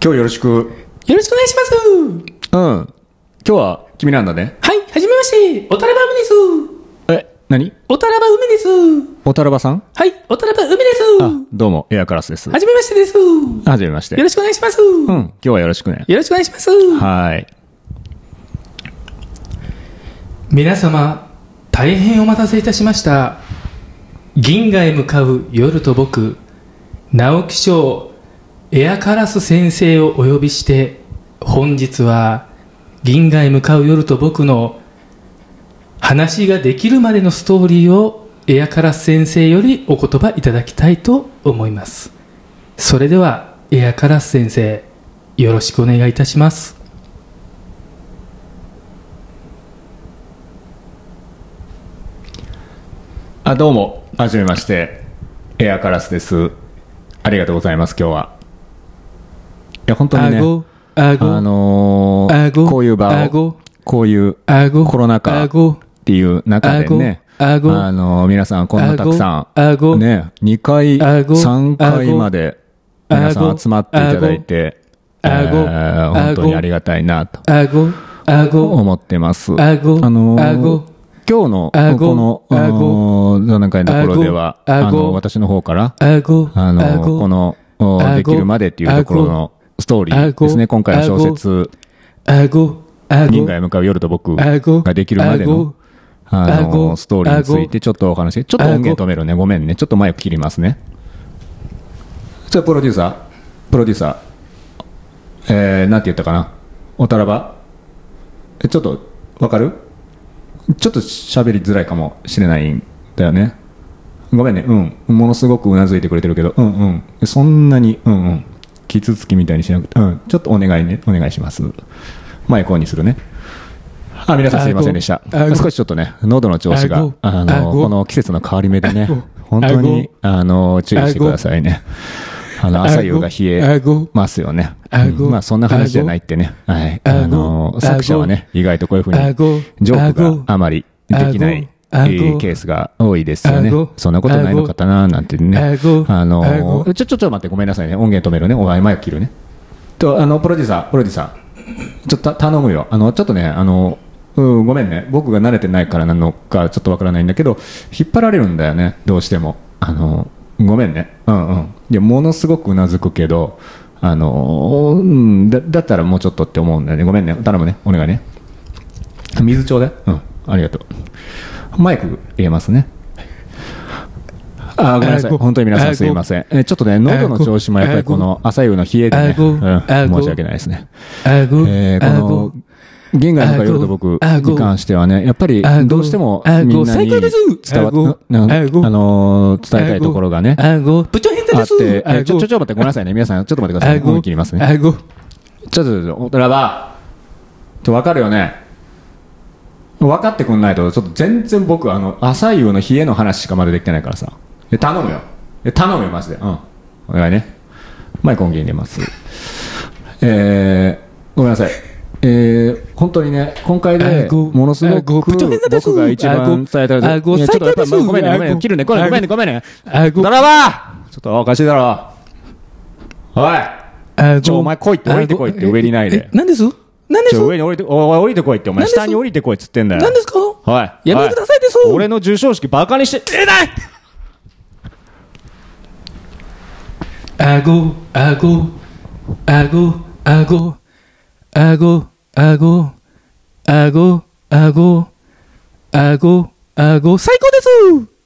今日よろしく。よろしくお願いします。うん。今日は君なんだね。はい、はじめまして。おたらば梅です。え、何？おたらば梅です。おたらばさん？はい、おたらば梅です。あ、どうも、エアカラスです。はじめましてです。よはじめまして。ろしくお願いします。うん、今日はよろしくね。よろしくお願いします。はい。皆様、大変お待たせいたしました。銀河へ向かう夜と僕、直木賞エアカラス先生をお呼びして、本日は銀河へ向かう夜と僕の話ができるまでのストーリーをエアカラス先生よりお言葉いただきたいと思います。それでは、エアカラス先生、よろしくお願いいたします。あ、どうも、はじめまして。エアカラスです。ありがとうございます、今日は。いや、本当にね、あのー顎こういう場を顎、こういう顎、コロナ禍顎、っていう中でね、顎あのー皆さんこんなたくさ顎ん、ね、2回、顎3回まで、皆さん顎集まっていただいて、え顎ー本当にありがたいなと思ってます。顎、あのー顎、今日の、顎この、あのー座談会のところでは、あ顎の、私の方から、顎、あの、顎この、できるまでっていうところのストーリーですね。顎今回の小説、銀河へ向かう夜と僕顎ができるまでの、あ顎の、ストーリーについてちょっとお話し、ちょっと音源止めるね。ごめんね。ちょっとマイク切りますね。それプロデューサープロデューサー。えー、なんて言ったかなおたらばえ、ちょっと、わかる？ちょっと喋りづらいかもしれないんだよね。ごめんね、うん。ものすごくうなずいてくれてるけど、うんうん。そんなに、うんうん。キツつきみたいにしなくて、うん。ちょっとお願いね、お願いします。マイクオンにするね。あ、皆さんすいませんでした。少しちょっとね、喉の調子があの、この季節の変わり目でね本当に、あの、注意してくださいね。あの、朝夕が冷え顎、ますよね。まあ、そんな話じゃないってね。はい。あの、作者はね、意外とこういうふうにジョークがあまりできない、えあごーケースが多いですよね。そんなことないのかななんてね。あの、ごちょ、ちょ、ちょ、待って、ごめんなさいね。音源止めるね。お前、マイク切るね。と、あの、プロデューサー、プロデューサー。ちょっと頼むよ。あの、ちょっとね、あの、うん、ごめんね。僕が慣れてないからなのか、ちょっとわからないんだけど、引っ張られるんだよね。どうしても。あの、ごめんね。うんうん。いや、ものすごくうなずくけど、あの、うん、だだったらもうちょっとって思うんだよね。ごめんね。頼むね。お願いね。水ちょうだい。うん。ありがとう。マイク入れますね。あーごめんなさい。本当に皆さんすいません。えちょっとね、喉の調子もやっぱりこの朝夕の冷えでね、うん申し訳ないですね。顎、えーこの、銀河の夜と僕に関してはね、やっぱりどうしてもみんなあのー伝えたいところがね。あって、えーちょ、ちょ、ちょ、顎待って、ごめんなさいね。皆さん、ちょっと待ってください。顎思い切りますね。顎、ちょっと、ちょっと、おとらば、と分かるよね。分かってくんないと、ちょっと全然僕、あの、朝夕の冷えの話しかまだできてないからさ。え頼むよ。え頼むよ、マジで。うん。お願いね。マイク音源入れます。えー、ごめんなさい。えー、本当にね、今回で顎ものすご顎く僕が一番伝えたい顎いやちょっとやっぱ最高ですごめんね、ごめんね、顎切るね、これごめんね、ごめんね。顎ドラバーちょっとおかしいだろ。おい顎。ちょ、お前来いって降りてこいって上にいないでえ。何です？何ですちょ、上に降りて、おい降りてこいって、お前下に降りてこいっつってんだよ。何ですか？おい。やめてくださいですお俺の授賞式バカにして、えない！顎、顎、顎、顎、顎、顎、顎、顎、顎、顎、最高です